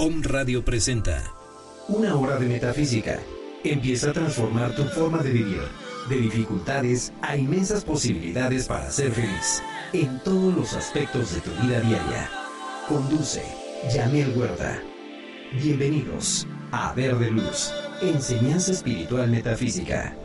Om Radio presenta Una hora de metafísica. Empieza a transformar tu forma de vivir. De dificultades a inmensas posibilidades para ser feliz. En todos los aspectos de tu vida diaria. Conduce Yanel Huerta. Bienvenidos a Verde Luz. Enseñanza espiritual metafísica.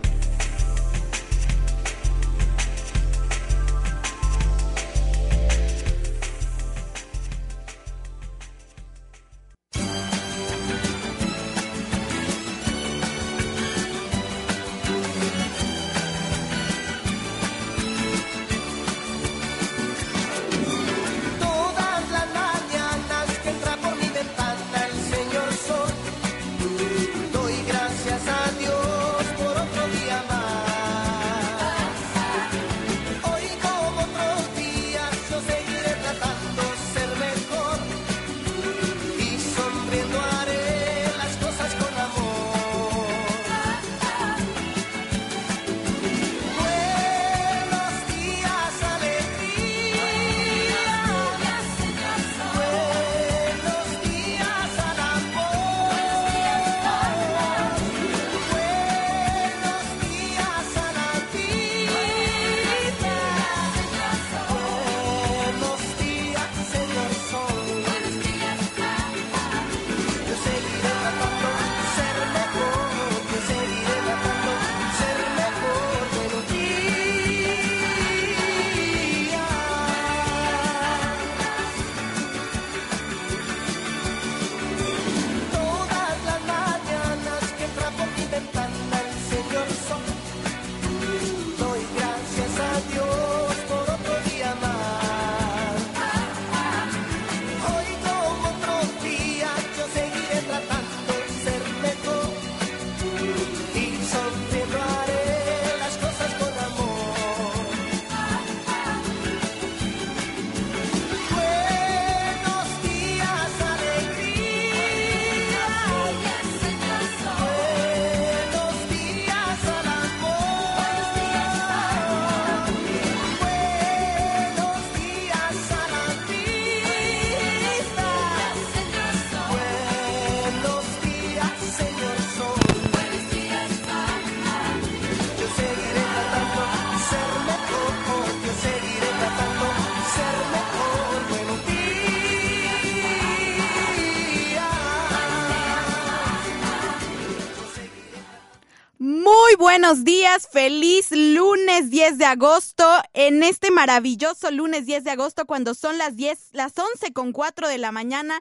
Buenos días, feliz lunes 10 de agosto, en este maravilloso lunes 10 de agosto cuando son las 10, las 11 con 4 de la mañana.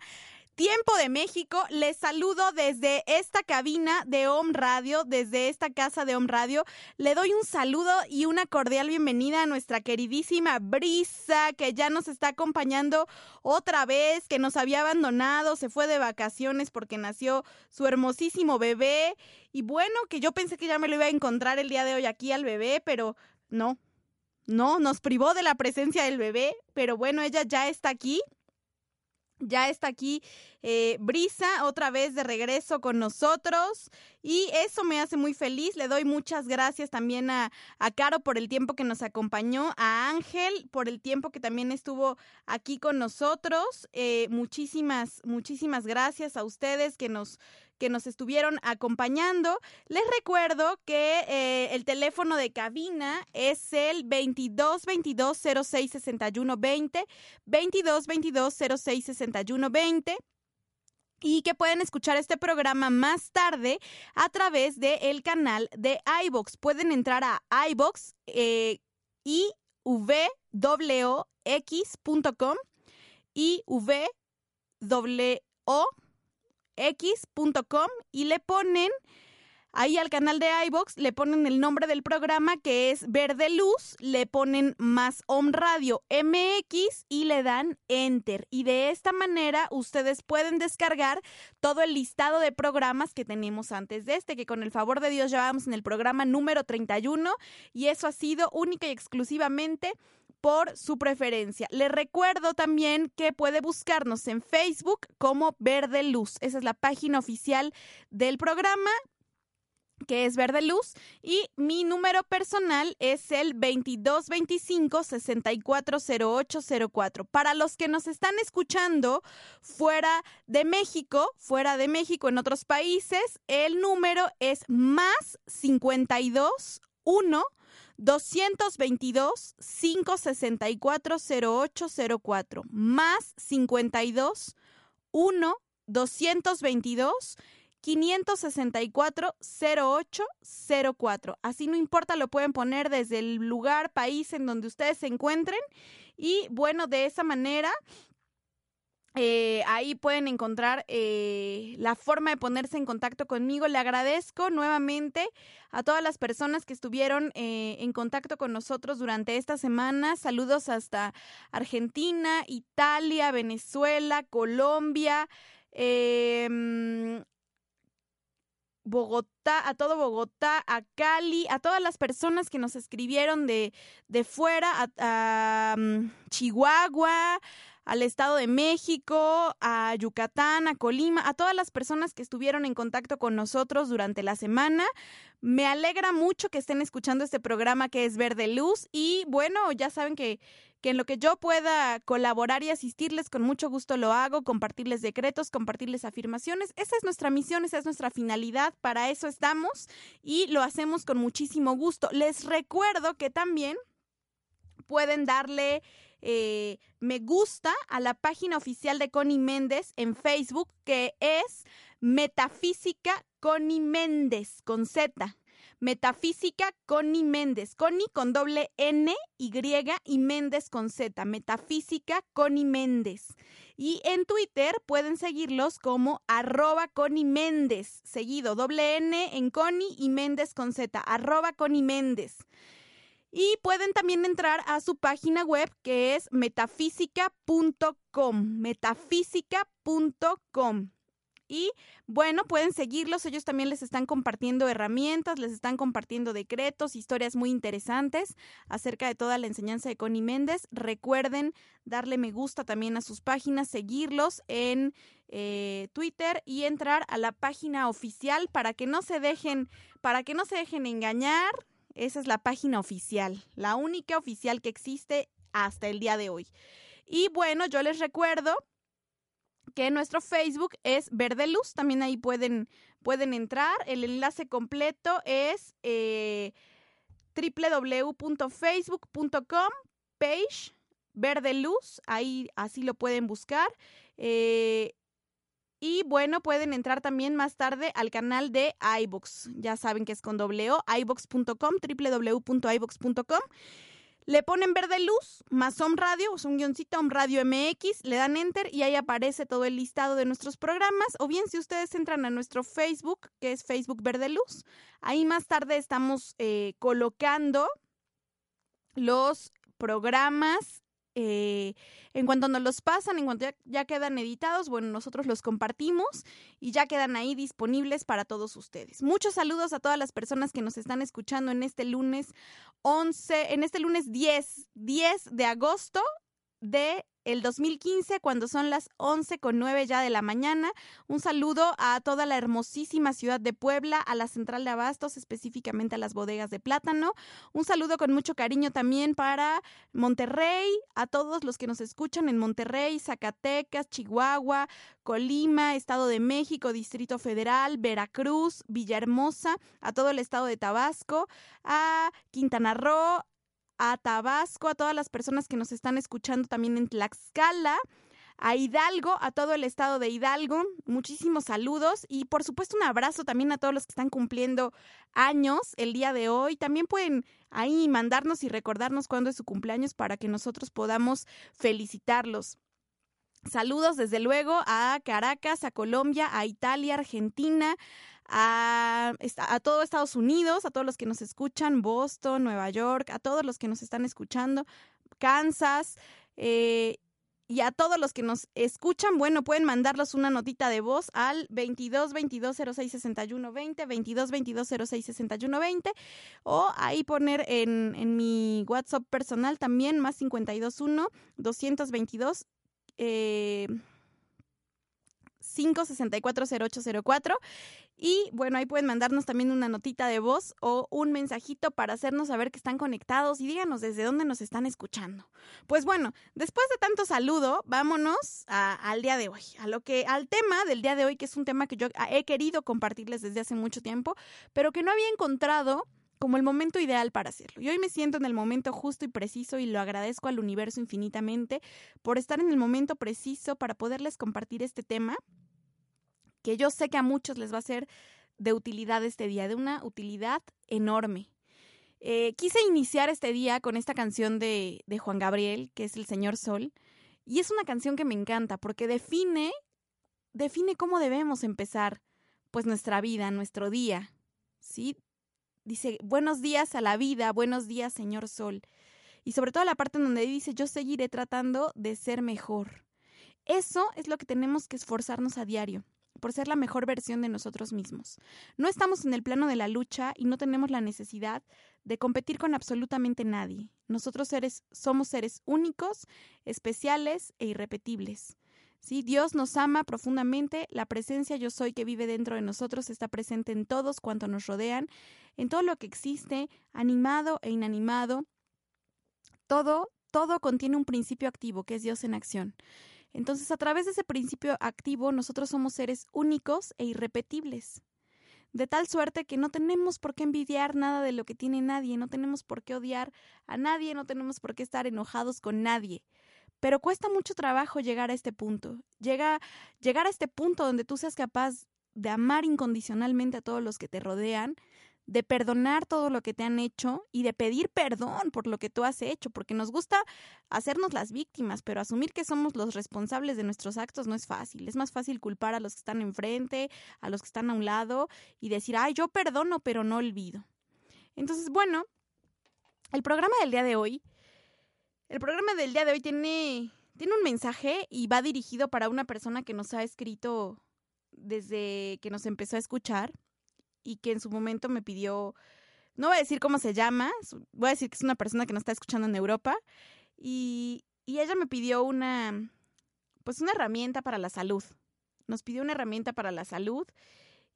Tiempo de México, les saludo desde esta cabina de Home Radio, desde esta casa de Home Radio. Le doy un saludo y una cordial bienvenida a nuestra queridísima Brisa, que ya nos está acompañando otra vez, que nos había abandonado, se fue de vacaciones porque nació su hermosísimo bebé. Y bueno, que yo pensé que ya me lo iba a encontrar el día de hoy aquí al bebé, pero no, no, nos privó de la presencia del bebé, pero bueno, ella ya está aquí. Ya está aquí eh, Brisa otra vez de regreso con nosotros y eso me hace muy feliz. Le doy muchas gracias también a, a Caro por el tiempo que nos acompañó, a Ángel por el tiempo que también estuvo aquí con nosotros. Eh, muchísimas, muchísimas gracias a ustedes que nos que nos estuvieron acompañando. Les recuerdo que eh, el teléfono de cabina es el 22 22 06 61 20, 22 22 06 61 20 y que pueden escuchar este programa más tarde a través del el canal de iBox. Pueden entrar a iBox eh, x.com y le ponen ahí al canal de iBox, le ponen el nombre del programa que es Verde Luz, le ponen más Home Radio MX y le dan Enter. Y de esta manera ustedes pueden descargar todo el listado de programas que tenemos antes de este, que con el favor de Dios llevamos en el programa número 31 y eso ha sido única y exclusivamente por su preferencia. Le recuerdo también que puede buscarnos en Facebook como Verde Luz. Esa es la página oficial del programa. Que es verde luz, y mi número personal es el 2225-640804. Para los que nos están escuchando fuera de México, fuera de México en otros países, el número es más 52 1 222 564 0804 más 52 1 222 564 0804. Así no importa, lo pueden poner desde el lugar, país en donde ustedes se encuentren. Y bueno, de esa manera eh, ahí pueden encontrar eh, la forma de ponerse en contacto conmigo. Le agradezco nuevamente a todas las personas que estuvieron eh, en contacto con nosotros durante esta semana. Saludos hasta Argentina, Italia, Venezuela, Colombia. Bogotá, a todo Bogotá, a Cali, a todas las personas que nos escribieron de, de fuera, a, mm, Chihuahua, al Estado de México, a Yucatán, a Colima, a todas las personas que estuvieron en contacto con nosotros durante la semana. Me alegra mucho que estén escuchando este programa que es Verde Luz y bueno, ya saben que, que en lo que yo pueda colaborar y asistirles, con mucho gusto lo hago, compartirles decretos, compartirles afirmaciones. Esa es nuestra misión, esa es nuestra finalidad, para eso estamos y lo hacemos con muchísimo gusto. Les recuerdo que también pueden darle eh, me gusta a la página oficial de Connie Méndez en Facebook, que es Metafísica Connie Méndez, con Z. Metafísica Connie Méndez. Connie con doble N, Y y Méndez con Z. Metafísica Connie Méndez. Y en Twitter pueden seguirlos como arroba Connie Méndez. Seguido, doble N en Connie y Méndez con Z. Arroba Connie Méndez. Y pueden también entrar a su página web que es metafísica.com, metafísica.com. Y bueno, pueden seguirlos, ellos también les están compartiendo herramientas, les están compartiendo decretos, historias muy interesantes acerca de toda la enseñanza de Connie Méndez. Recuerden darle me gusta también a sus páginas, seguirlos en eh, Twitter y entrar a la página oficial para que no se dejen, para que no se dejen engañar, esa es la página oficial, la única oficial que existe hasta el día de hoy. Y bueno, yo les recuerdo que nuestro Facebook es Verde Luz, también ahí pueden, pueden entrar. El enlace completo es eh, www.facebook.com page Verde Luz, ahí así lo pueden buscar. Eh, y bueno, pueden entrar también más tarde al canal de iBox. Ya saben que es con doble O, iBox.com, www.iBox.com. Le ponen verde luz, más Home Radio, es un guioncito Home Radio MX, le dan enter y ahí aparece todo el listado de nuestros programas. O bien si ustedes entran a nuestro Facebook, que es Facebook Verde Luz, ahí más tarde estamos eh, colocando los programas eh, en cuanto nos los pasan, en cuanto ya, quedan editados, bueno, nosotros los compartimos y ya quedan ahí disponibles para todos ustedes. Muchos saludos a todas las personas que nos están escuchando en este lunes 11, en este lunes 10, 10 de agosto de el 2015 cuando son las 11 con 9 ya de la mañana. Un saludo a toda la hermosísima ciudad de Puebla, a la central de Abastos, específicamente a las bodegas de plátano. Un saludo con mucho cariño también para Monterrey, a todos los que nos escuchan en Monterrey, Zacatecas, Chihuahua, Colima, Estado de México, Distrito Federal, Veracruz, Villahermosa, a todo el estado de Tabasco, a Quintana Roo, a Tabasco, a todas las personas que nos están escuchando también en Tlaxcala, a Hidalgo, a todo el estado de Hidalgo. Muchísimos saludos y por supuesto un abrazo también a todos los que están cumpliendo años el día de hoy. También pueden ahí mandarnos y recordarnos cuándo es su cumpleaños para que nosotros podamos felicitarlos. Saludos desde luego a Caracas, a Colombia, a Italia, Argentina, a, todo Estados Unidos, a todos los que nos escuchan, Boston, Nueva York, a todos los que nos están escuchando, Kansas, eh, y a todos los que nos escuchan, bueno, pueden mandarlos una notita de voz al 22 22 06 61 20, 22 22 06 61 20, o ahí poner en, en mi WhatsApp personal también, más 52 1 222 eh, 5640804 y bueno, ahí pueden mandarnos también una notita de voz o un mensajito para hacernos saber que están conectados y díganos desde dónde nos están escuchando. Pues bueno, después de tanto saludo, vámonos al día de hoy, a lo que al tema del día de hoy, que es un tema que yo he querido compartirles desde hace mucho tiempo, pero que no había encontrado como el momento ideal para hacerlo. Y hoy me siento en el momento justo y preciso y lo agradezco al universo infinitamente por estar en el momento preciso para poderles compartir este tema que yo sé que a muchos les va a ser de utilidad este día, de una utilidad enorme. Eh, quise iniciar este día con esta canción de, de Juan Gabriel, que es El Señor Sol, y es una canción que me encanta porque define, define cómo debemos empezar pues nuestra vida, nuestro día, ¿sí? Dice, buenos días a la vida, buenos días, Señor Sol. Y sobre todo la parte en donde dice, yo seguiré tratando de ser mejor. Eso es lo que tenemos que esforzarnos a diario por ser la mejor versión de nosotros mismos. No estamos en el plano de la lucha y no tenemos la necesidad de competir con absolutamente nadie. Nosotros seres, somos seres únicos, especiales e irrepetibles. ¿Sí? Dios nos ama profundamente, la presencia yo soy que vive dentro de nosotros está presente en todos cuanto nos rodean, en todo lo que existe, animado e inanimado. Todo, todo contiene un principio activo que es Dios en acción. Entonces, a través de ese principio activo, nosotros somos seres únicos e irrepetibles. De tal suerte que no tenemos por qué envidiar nada de lo que tiene nadie, no tenemos por qué odiar a nadie, no tenemos por qué estar enojados con nadie. Pero cuesta mucho trabajo llegar a este punto. Llega, llegar a este punto donde tú seas capaz de amar incondicionalmente a todos los que te rodean, de perdonar todo lo que te han hecho y de pedir perdón por lo que tú has hecho, porque nos gusta hacernos las víctimas, pero asumir que somos los responsables de nuestros actos no es fácil. Es más fácil culpar a los que están enfrente, a los que están a un lado y decir, ay, yo perdono, pero no olvido. Entonces, bueno, el programa del día de hoy, el programa del día de hoy tiene, tiene un mensaje y va dirigido para una persona que nos ha escrito desde que nos empezó a escuchar y que en su momento me pidió, no voy a decir cómo se llama, voy a decir que es una persona que nos está escuchando en Europa y, y ella me pidió una, pues una herramienta para la salud. Nos pidió una herramienta para la salud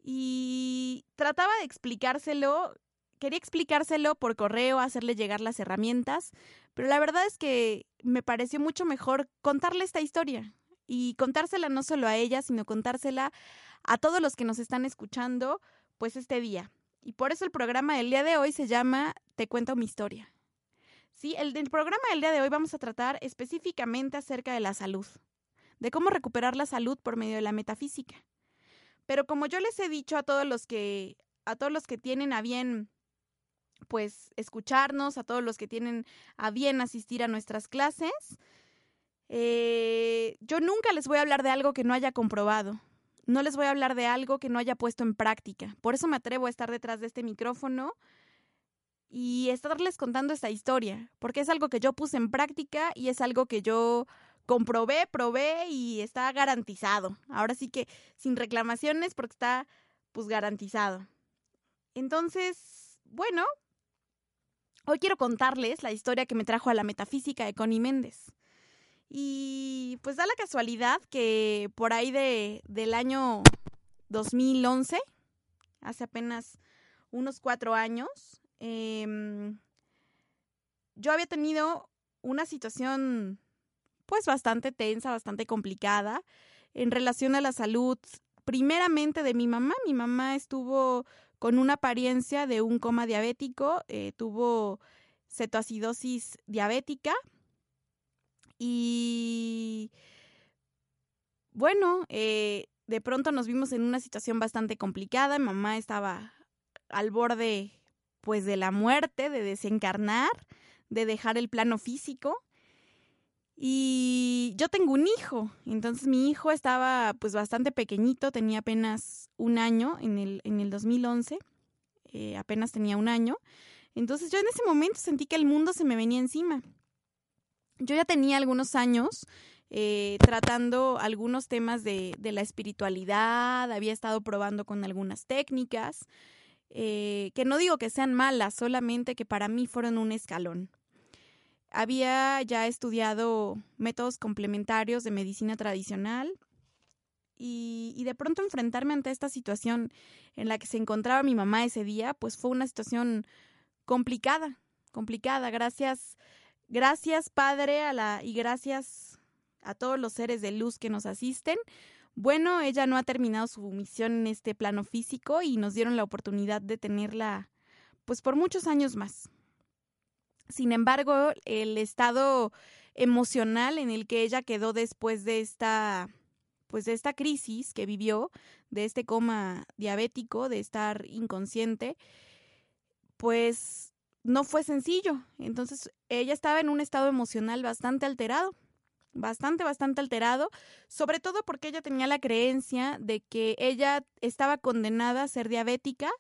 y trataba de explicárselo, quería explicárselo por correo, hacerle llegar las herramientas, pero la verdad es que me pareció mucho mejor contarle esta historia y contársela no solo a ella, sino contársela a todos los que nos están escuchando, pues este día. Y por eso el programa del día de hoy se llama Te cuento mi historia. Sí, el programa del día de hoy vamos a tratar específicamente acerca de la salud, de cómo recuperar la salud por medio de la metafísica. Pero como yo les he dicho a todos los que a todos los que tienen a bien pues escucharnos, a todos los que tienen a bien asistir a nuestras clases, eh, yo nunca les voy a hablar de algo que no haya comprobado no les voy a hablar de algo que no haya puesto en práctica. Por eso me atrevo a estar detrás de este micrófono y estarles contando esta historia, porque es algo que yo puse en práctica y es algo que yo comprobé, probé y está garantizado. Ahora sí que sin reclamaciones porque está pues garantizado. Entonces, bueno, hoy quiero contarles la historia que me trajo a la metafísica de Connie Méndez. Y pues da la casualidad que por ahí de, del año 2011, hace apenas unos cuatro años, em, yo había tenido una situación pues bastante tensa, bastante complicada en relación a la salud, primeramente de mi mamá. Mi mamá estuvo con una apariencia de un coma diabético, eh, tuvo cetoacidosis diabética, y bueno, eh, de pronto nos vimos en una situación bastante complicada. mamá estaba al borde, pues, de la muerte, de desencarnar, de dejar el plano físico. Y yo tengo un hijo, entonces mi hijo estaba pues bastante pequeñito, tenía apenas un año en el, en el 2011, eh, apenas tenía un año. Entonces yo en ese momento sentí que el mundo se me venía encima yo ya tenía algunos años eh, tratando algunos temas de, de, la espiritualidad, había estado probando con algunas técnicas, eh, que no digo que sean malas, solamente que para mí fueron un escalón. Había ya estudiado métodos complementarios de medicina tradicional y, y, de pronto enfrentarme ante esta situación en la que se encontraba mi mamá ese día, pues fue una situación complicada, complicada. Gracias, gracias Padre a la, y gracias a todos los seres de luz que nos asisten. Bueno, ella no ha terminado su misión en este plano físico y nos dieron la oportunidad de tenerla pues por muchos años más. Sin embargo, el estado emocional en el que ella quedó después de esta pues de esta crisis que vivió, de este coma diabético, de estar inconsciente, pues no fue sencillo. Entonces, ella estaba en un estado emocional bastante alterado, bastante, bastante alterado, sobre todo porque ella tenía la creencia de que ella estaba condenada a ser diabética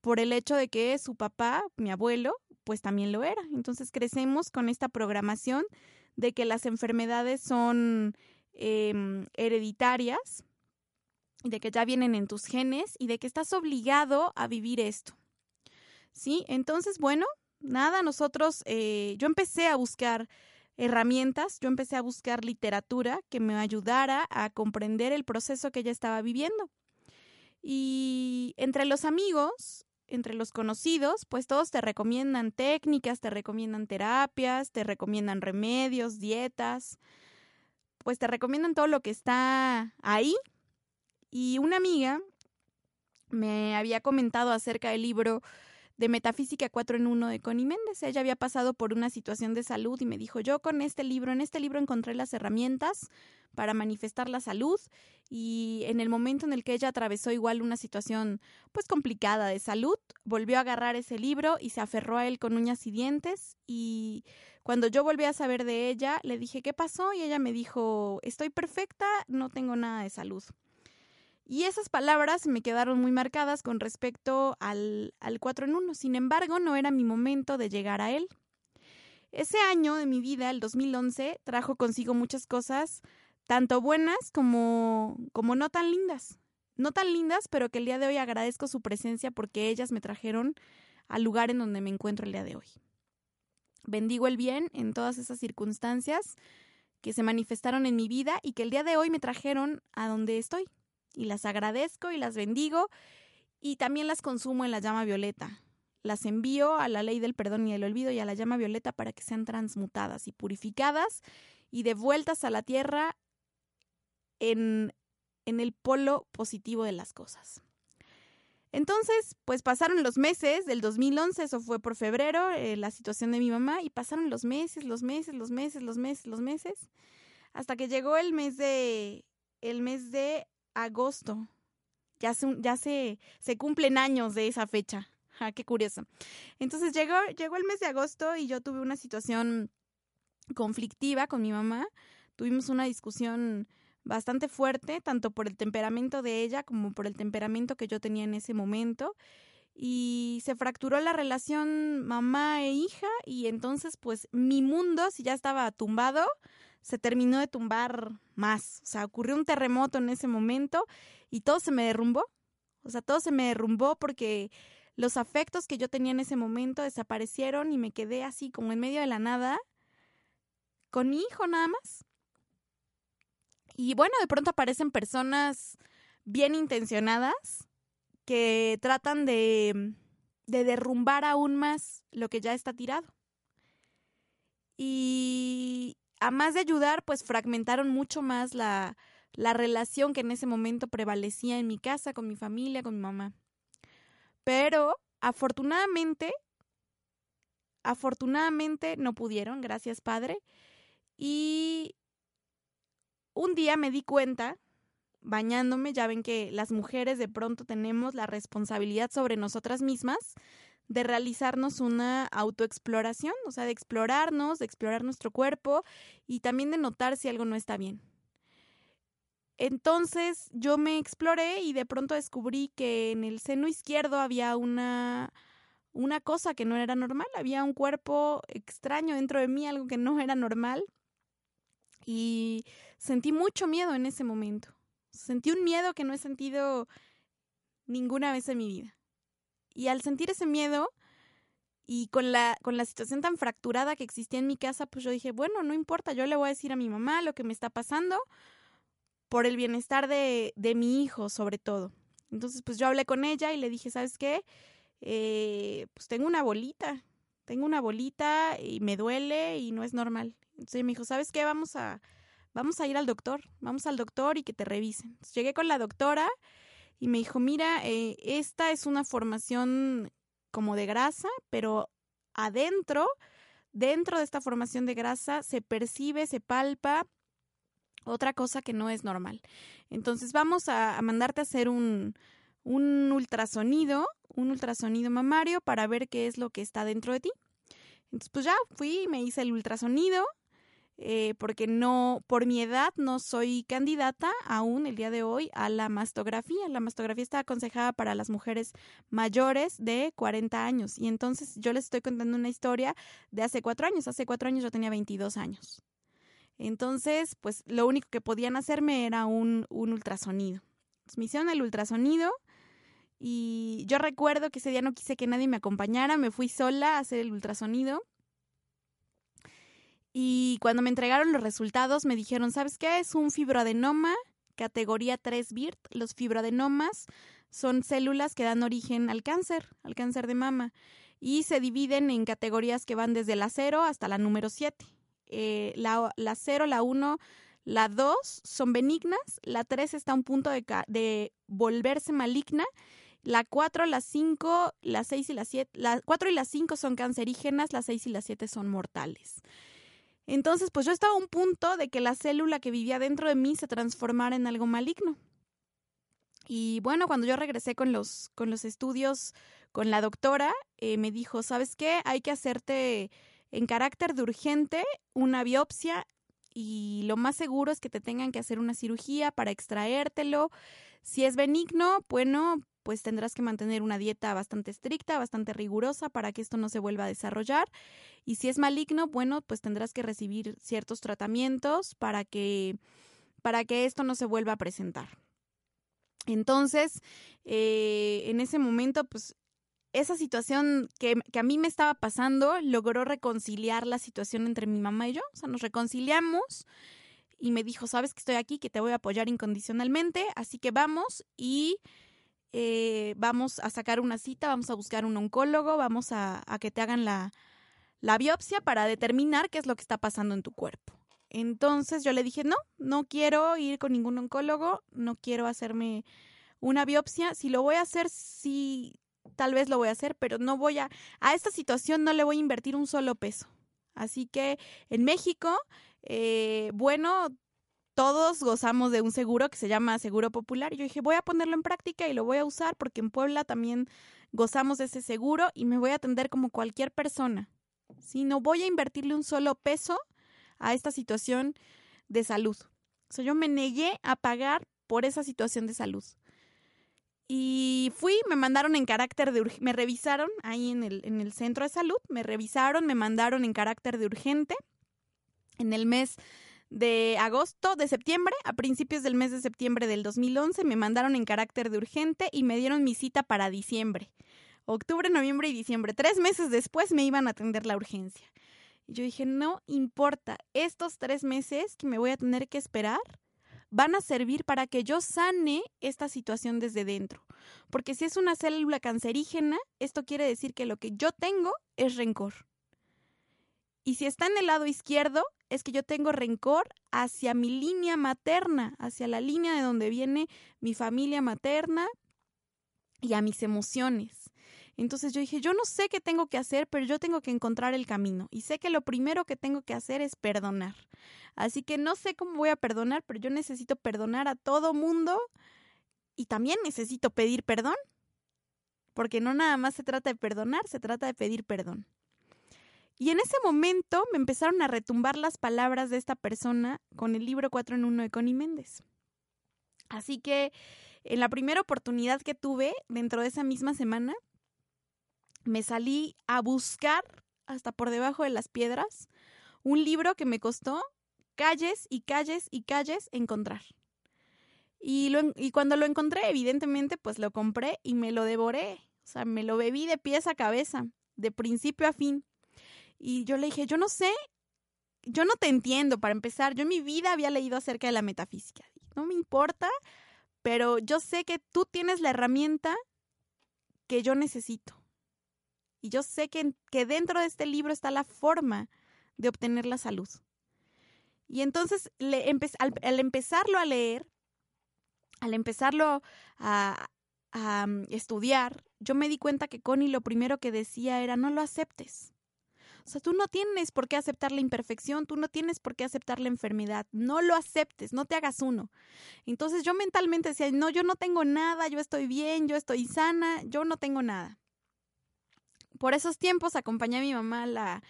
por el hecho de que su papá, mi abuelo, pues también lo era. Entonces crecemos con esta programación de que las enfermedades son eh, hereditarias, de que ya vienen en tus genes y de que estás obligado a vivir esto. ¿Sí? Entonces, bueno, nada, nosotros, eh, yo empecé a buscar herramientas, yo empecé a buscar literatura que me ayudara a comprender el proceso que ella estaba viviendo. Y entre los amigos, entre los conocidos, pues todos te recomiendan técnicas, te recomiendan terapias, te recomiendan remedios, dietas, pues te recomiendan todo lo que está ahí. Y una amiga me había comentado acerca del libro de Metafísica 4 en 1 de Connie Méndez. Ella había pasado por una situación de salud y me dijo, yo con este libro, en este libro encontré las herramientas para manifestar la salud y en el momento en el que ella atravesó igual una situación pues complicada de salud, volvió a agarrar ese libro y se aferró a él con uñas y dientes y cuando yo volví a saber de ella, le dije, ¿qué pasó? Y ella me dijo, estoy perfecta, no tengo nada de salud. Y esas palabras me quedaron muy marcadas con respecto al, al 4 en 1. Sin embargo, no era mi momento de llegar a él. Ese año de mi vida, el 2011, trajo consigo muchas cosas, tanto buenas como, como no tan lindas. No tan lindas, pero que el día de hoy agradezco su presencia porque ellas me trajeron al lugar en donde me encuentro el día de hoy. Bendigo el bien en todas esas circunstancias que se manifestaron en mi vida y que el día de hoy me trajeron a donde estoy. Y las agradezco y las bendigo y también las consumo en la llama violeta. Las envío a la ley del perdón y el olvido y a la llama violeta para que sean transmutadas y purificadas y devueltas a la tierra en, en el polo positivo de las cosas. Entonces, pues pasaron los meses del 2011, eso fue por febrero, eh, la situación de mi mamá, y pasaron los meses, los meses, los meses, los meses, los meses, hasta que llegó el mes de, el mes de agosto. Ya se, ya se, se cumplen años de esa fecha. Ah, qué curioso. Entonces llegó, llegó el mes de agosto y yo tuve una situación conflictiva con mi mamá. Tuvimos una discusión bastante fuerte, tanto por el temperamento de ella como por el temperamento que yo tenía en ese momento. Y se fracturó la relación mamá e hija y entonces pues mi mundo, si ya estaba tumbado, se terminó de tumbar más. O sea, ocurrió un terremoto en ese momento y todo se me derrumbó. O sea, todo se me derrumbó porque los afectos que yo tenía en ese momento desaparecieron y me quedé así como en medio de la nada con mi hijo nada más. Y bueno, de pronto aparecen personas bien intencionadas que tratan de, de derrumbar aún más lo que ya está tirado. Y a más de ayudar, pues fragmentaron mucho más la, la relación que en ese momento prevalecía en mi casa, con mi familia, con mi mamá. Pero afortunadamente, afortunadamente no pudieron, gracias Padre. Y un día me di cuenta, bañándome, ya ven que las mujeres de pronto tenemos la responsabilidad sobre nosotras mismas de realizarnos una autoexploración, o sea, de explorarnos, de explorar nuestro cuerpo y también de notar si algo no está bien. Entonces yo me exploré y de pronto descubrí que en el seno izquierdo había una una cosa que no era normal, había un cuerpo extraño dentro de mí, algo que no era normal y sentí mucho miedo en ese momento. Sentí un miedo que no he sentido ninguna vez en mi vida. Y al sentir ese miedo y con la, con la situación tan fracturada que existía en mi casa, pues yo dije, bueno, no importa, yo le voy a decir a mi mamá lo que me está pasando, por el bienestar de, de mi hijo, sobre todo. Entonces, pues yo hablé con ella y le dije, ¿sabes qué? Eh, pues tengo una bolita, tengo una bolita y me duele y no es normal. Entonces me dijo, ¿sabes qué? Vamos a, vamos a ir al doctor, vamos al doctor y que te revisen. Llegué con la doctora y me dijo, mira, eh, esta es una formación como de grasa, pero adentro, dentro de esta formación de grasa, se percibe, se palpa otra cosa que no es normal. Entonces vamos a, a mandarte a hacer un, un ultrasonido, un ultrasonido mamario para ver qué es lo que está dentro de ti. Entonces, pues ya fui, me hice el ultrasonido, eh, porque no, por mi edad, no soy candidata aún el día de hoy a la mastografía. La mastografía está aconsejada para las mujeres mayores de 40 años. Y entonces yo les estoy contando una historia de hace cuatro años. Hace cuatro años yo tenía 22 años. Entonces, pues lo único que podían hacerme era un, un ultrasonido. Entonces, me hicieron el ultrasonido y yo recuerdo que ese día no quise que nadie me acompañara, me fui sola a hacer el ultrasonido. Y cuando me entregaron los resultados me dijeron, ¿sabes qué? Es un fibroadenoma categoría 3 BIRT. Los fibroadenomas son células que dan origen al cáncer, al cáncer de mama. Y se dividen en categorías que van desde la 0 hasta la número 7. Eh, la, la 0, la 1, la 2 son benignas, la 3 está a un punto de, de volverse maligna la 4, la 5, la 6 y la 7, la 4 y la 5 son cancerígenas, la 6 y la 7 son mortales. Entonces, pues yo estaba a un punto de que la célula que vivía dentro de mí se transformara en algo maligno. Y bueno, cuando yo regresé con los, con los estudios con la doctora, eh, me dijo, ¿sabes qué? Hay que hacerte en carácter de urgente una biopsia y lo más seguro es que te tengan que hacer una cirugía para extraértelo. Si es benigno, bueno, pues tendrás que mantener una dieta bastante estricta, bastante rigurosa para que esto no se vuelva a desarrollar. Y si es maligno, bueno, pues tendrás que recibir ciertos tratamientos para que, para que esto no se vuelva a presentar. Entonces, eh, en ese momento, pues esa situación que, a mí me estaba pasando logró reconciliar la situación entre mi mamá y yo. O sea, nos reconciliamos y me dijo, sabes que estoy aquí, que te voy a apoyar incondicionalmente, así que vamos y eh, vamos a sacar una cita, vamos a buscar un oncólogo, vamos a, a que te hagan la, la biopsia para determinar qué es lo que está pasando en tu cuerpo. Entonces yo le dije, no, no quiero ir con ningún oncólogo, no quiero hacerme una biopsia. Si lo voy a hacer, sí, tal vez lo voy a hacer, pero no voy a, a esta situación no le voy a invertir un solo peso. Así que en México, eh, bueno, todos gozamos de un seguro que se llama Seguro Popular. Yo dije, voy a ponerlo en práctica y lo voy a usar porque en Puebla también gozamos de ese seguro y me voy a atender como cualquier persona. Si no voy a invertirle un solo peso a esta situación de salud. O sea, yo me negué a pagar por esa situación de salud. Y fui, me mandaron en carácter de me revisaron ahí en el, en el centro de salud, me revisaron, me mandaron en carácter de urgente. En el mes de agosto, de septiembre, a principios del mes de septiembre del 2011, me mandaron en carácter de urgente y me dieron mi cita para diciembre. Octubre, noviembre y diciembre. Tres meses después me iban a atender la urgencia. Y yo dije, no importa, estos tres meses que me voy a tener que esperar van a servir para que yo sane esta situación desde dentro. Porque si es una célula cancerígena, esto quiere decir que lo que yo tengo es rencor. Y si está en el lado izquierdo, es que yo tengo rencor hacia mi línea materna, hacia la línea de donde viene mi familia materna y a mis emociones. Entonces yo dije, yo no sé qué tengo que hacer, pero yo tengo que encontrar el camino. Y sé que lo primero que tengo que hacer es perdonar. Así que no sé cómo voy a perdonar, pero yo necesito perdonar a todo mundo y también necesito pedir perdón. Porque no nada más se trata de perdonar, se trata de pedir perdón. Y en ese momento me empezaron a retumbar las palabras de esta persona con el libro 4 en 1 de Connie Méndez. Así que en la primera oportunidad que tuve dentro de esa misma semana, me salí a buscar hasta por debajo de las piedras un libro que me costó calles y calles y calles encontrar. Y, cuando lo encontré, evidentemente, pues lo compré y me lo devoré. O sea, me lo bebí de pies a cabeza, de principio a fin. Y yo le dije, yo no sé, yo no te entiendo para empezar. Yo en mi vida había leído acerca de la metafísica. no me importa, pero yo sé que tú tienes la herramienta que yo necesito. Y yo sé que, que dentro de este libro está la forma de obtener la salud. Y entonces, le al, empezarlo a leer, al empezarlo a, a mm, estudiar, yo me di cuenta que Connie lo primero que decía era no lo aceptes. O sea, tú no tienes por qué aceptar la imperfección, tú no tienes por qué aceptar la enfermedad, no lo aceptes, no te hagas uno. Entonces yo mentalmente decía, no, yo no tengo nada, yo estoy bien, yo estoy sana, yo no tengo nada. Por esos tiempos acompañé a mi mamá a la,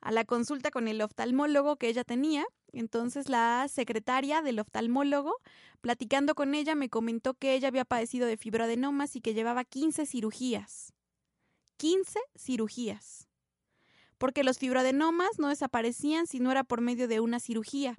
a la consulta con el oftalmólogo que ella tenía. Entonces la secretaria del oftalmólogo, platicando con ella, me comentó que ella había padecido de fibroadenomas y que llevaba 15 cirugías. 15 cirugías porque los fibroadenomas no desaparecían si no era por medio de una cirugía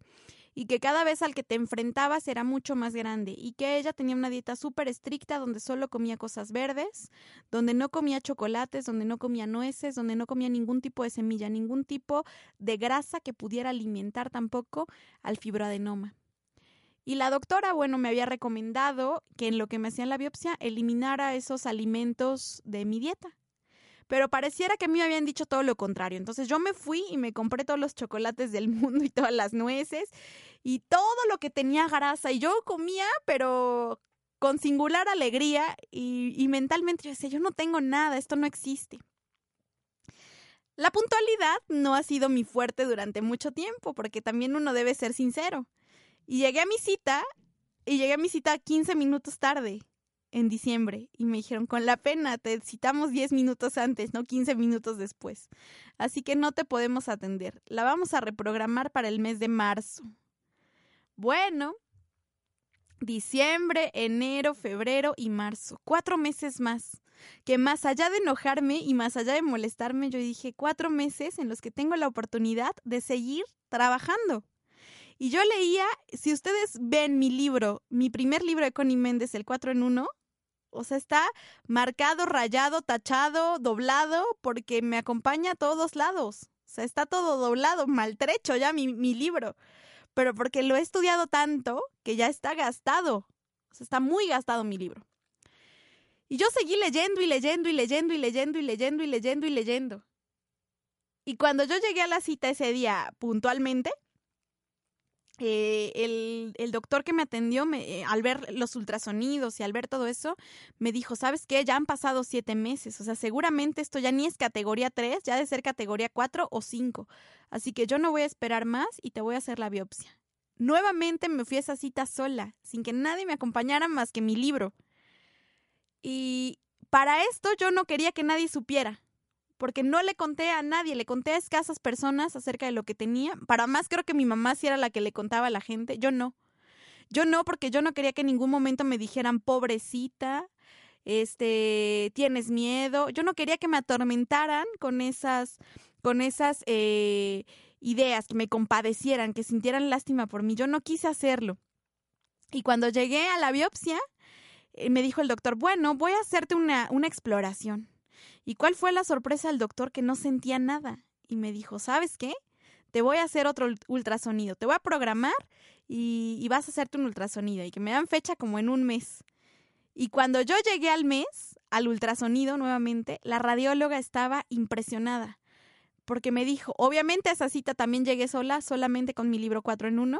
y que cada vez al que te enfrentabas era mucho más grande y que ella tenía una dieta súper estricta donde solo comía cosas verdes, donde no comía chocolates, donde no comía nueces, donde no comía ningún tipo de semilla, ningún tipo de grasa que pudiera alimentar tampoco al fibroadenoma. Y la doctora, bueno, me había recomendado que en lo que me hacían la biopsia eliminara esos alimentos de mi dieta pero pareciera que a mí me habían dicho todo lo contrario. Entonces yo me fui y me compré todos los chocolates del mundo y todas las nueces y todo lo que tenía grasa y yo comía, pero con singular alegría y, y mentalmente yo decía, yo no tengo nada, esto no existe. La puntualidad no ha sido mi fuerte durante mucho tiempo, porque también uno debe ser sincero. Y llegué a mi cita, y llegué a mi cita 15 minutos tarde en diciembre y me dijeron, con la pena, te citamos 10 minutos antes, no 15 minutos después. Así que no te podemos atender. La vamos a reprogramar para el mes de marzo. Bueno, diciembre, enero, febrero y marzo. Cuatro meses más. Que más allá de enojarme y más allá de molestarme, yo dije cuatro meses en los que tengo la oportunidad de seguir trabajando. Y yo leía, si ustedes ven mi libro, mi primer libro de Connie Méndez, el 4 en 1, o sea, está marcado, rayado, tachado, doblado, porque me acompaña a todos lados. O sea, está todo doblado, maltrecho ya mi, mi libro. Pero porque lo he estudiado tanto que ya está gastado. O sea, está muy gastado mi libro. Y yo seguí leyendo y leyendo y leyendo y leyendo y leyendo y leyendo y leyendo. Y cuando yo llegué a la cita ese día puntualmente, el, el, doctor que me atendió, me, eh, al ver los ultrasonidos y al ver todo eso, me dijo, ¿sabes qué? Ya han pasado siete meses, o sea, seguramente esto ya ni es categoría 3, ya de ser categoría 4 o 5. Así que yo no voy a esperar más y te voy a hacer la biopsia. Nuevamente me fui a esa cita sola, sin que nadie me acompañara más que mi libro. Y para esto yo no quería que nadie supiera porque no le conté a nadie, le conté a escasas personas acerca de lo que tenía. Para más creo que mi mamá sí era la que le contaba a la gente, yo no. Yo no, porque yo no quería que en ningún momento me dijeran, pobrecita, este, tienes miedo. Yo no quería que me atormentaran con esas, con esas eh, ideas, que me compadecieran, que sintieran lástima por mí. Yo no quise hacerlo. Y cuando llegué a la biopsia, eh, me dijo el doctor, bueno, voy a hacerte una, una exploración. ¿Y cuál fue la sorpresa del doctor que no sentía nada? Y me dijo, ¿sabes qué? Te voy a hacer otro ultrasonido, te voy a programar y, vas a hacerte un ultrasonido y que me dan fecha como en un mes. Y cuando yo llegué al mes, al ultrasonido nuevamente, la radióloga estaba impresionada porque me dijo, obviamente a esa cita también llegué sola, solamente con mi libro 4 en 1,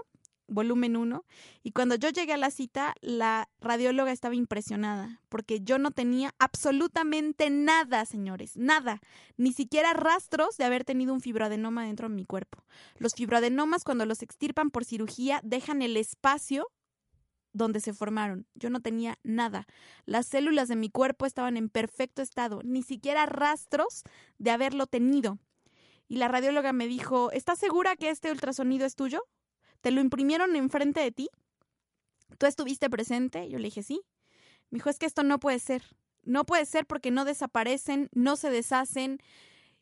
volumen 1, y cuando yo llegué a la cita, la radióloga estaba impresionada, porque yo no tenía absolutamente nada, señores, nada, ni siquiera rastros de haber tenido un fibroadenoma dentro de mi cuerpo. Los fibroadenomas, cuando los extirpan por cirugía, dejan el espacio donde se formaron. Yo no tenía nada. Las células de mi cuerpo estaban en perfecto estado, ni siquiera rastros de haberlo tenido. Y la radióloga me dijo, ¿estás segura que este ultrasonido es tuyo? ¿Te lo imprimieron enfrente de ti? ¿Tú estuviste presente? Yo le dije, sí. Me dijo, es que esto no puede ser. No puede ser porque no desaparecen, no se deshacen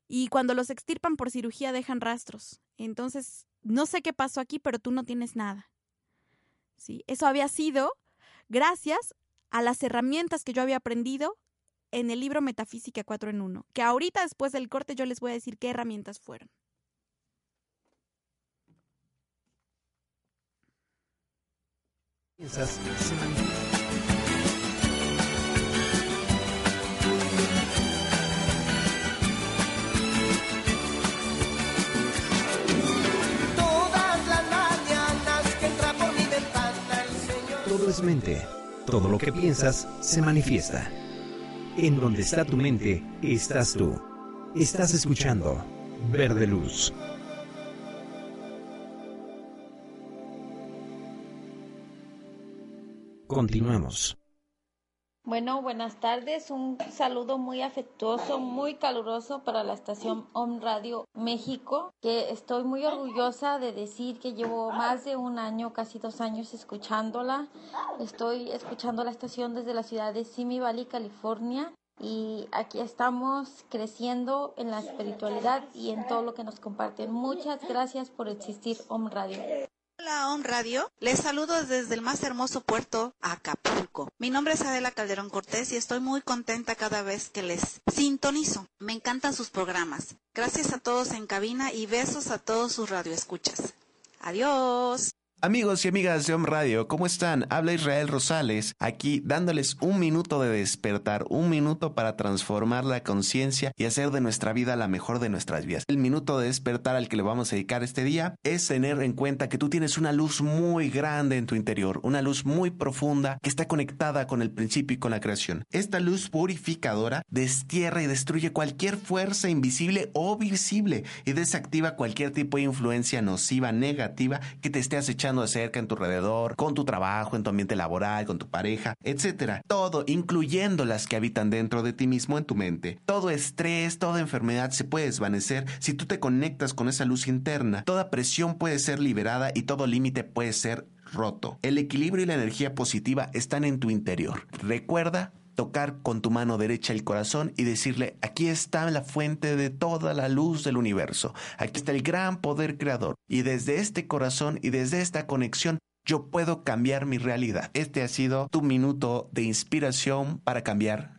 y cuando los extirpan por cirugía dejan rastros. Entonces, no sé qué pasó aquí, pero tú no tienes nada. Sí, eso había sido gracias a las herramientas que yo había aprendido en el libro Metafísica 4 en 1, que ahorita después del corte yo les voy a decir qué herramientas fueron. piensas se manifiesta. Todas las mañanas que entra por mi ventana el Señor. Todo es mente. Todo lo que piensas se manifiesta. En donde está tu mente, estás tú. Estás escuchando Verde Luz. Continuamos. Bueno, buenas tardes. Un saludo muy afectuoso, muy caluroso para la estación Om Radio México, que estoy muy orgullosa de decir que llevo más de un año, casi dos años escuchándola. Estoy escuchando la estación desde la ciudad de Simi Valley, California. Y aquí estamos creciendo en la espiritualidad y en todo lo que nos comparten. Muchas gracias por existir Om Radio. Hola, On Radio. Les saludo desde el más hermoso puerto, Acapulco. Mi nombre es Adela Calderón Cortés y estoy muy contenta cada vez que les sintonizo. Me encantan sus programas. Gracias a todos en cabina y besos a todos sus radioescuchas. Adiós. Amigos y amigas de Om Radio, ¿cómo están? Habla Israel Rosales, aquí dándoles un minuto de despertar, un minuto para transformar la conciencia y hacer de nuestra vida la mejor de nuestras vidas. El minuto de despertar al que le vamos a dedicar este día es tener en cuenta que tú tienes una luz muy grande en tu interior, una luz muy profunda que está conectada con el principio y con la creación. Esta luz purificadora destierra y destruye cualquier fuerza invisible o visible y desactiva cualquier tipo de influencia nociva, negativa que te esté acechando de cerca en tu alrededor, con tu trabajo, en tu ambiente laboral, con tu pareja, etcétera. Todo, incluyendo las que habitan dentro de ti mismo en tu mente. Todo estrés, toda enfermedad se puede desvanecer si tú te conectas con esa luz interna. Toda presión puede ser liberada y todo límite puede ser roto. El equilibrio y la energía positiva están en tu interior. Recuerda tocar con tu mano derecha el corazón y decirle, aquí está la fuente de toda la luz del universo, aquí está el gran poder creador, y desde este corazón y desde esta conexión yo puedo cambiar mi realidad. Este ha sido tu minuto de inspiración para cambiar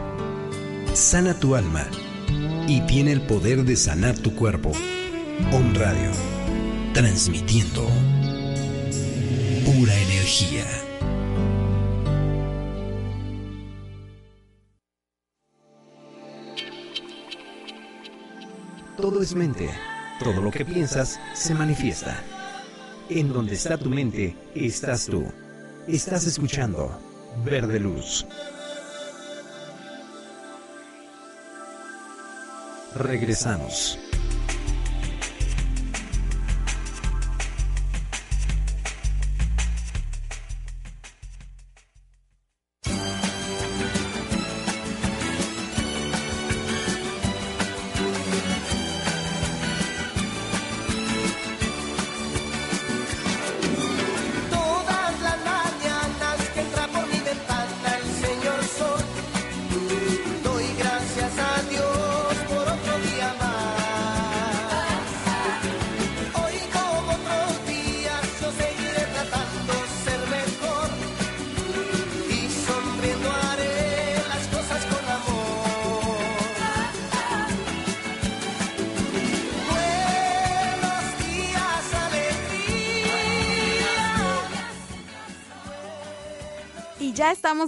sana tu alma y tiene el poder de sanar tu cuerpo. Om Radio, transmitiendo pura energía. Todo es mente. Todo lo que piensas se manifiesta. En donde está tu mente, estás tú. Estás escuchando Verde Luz. Regresamos.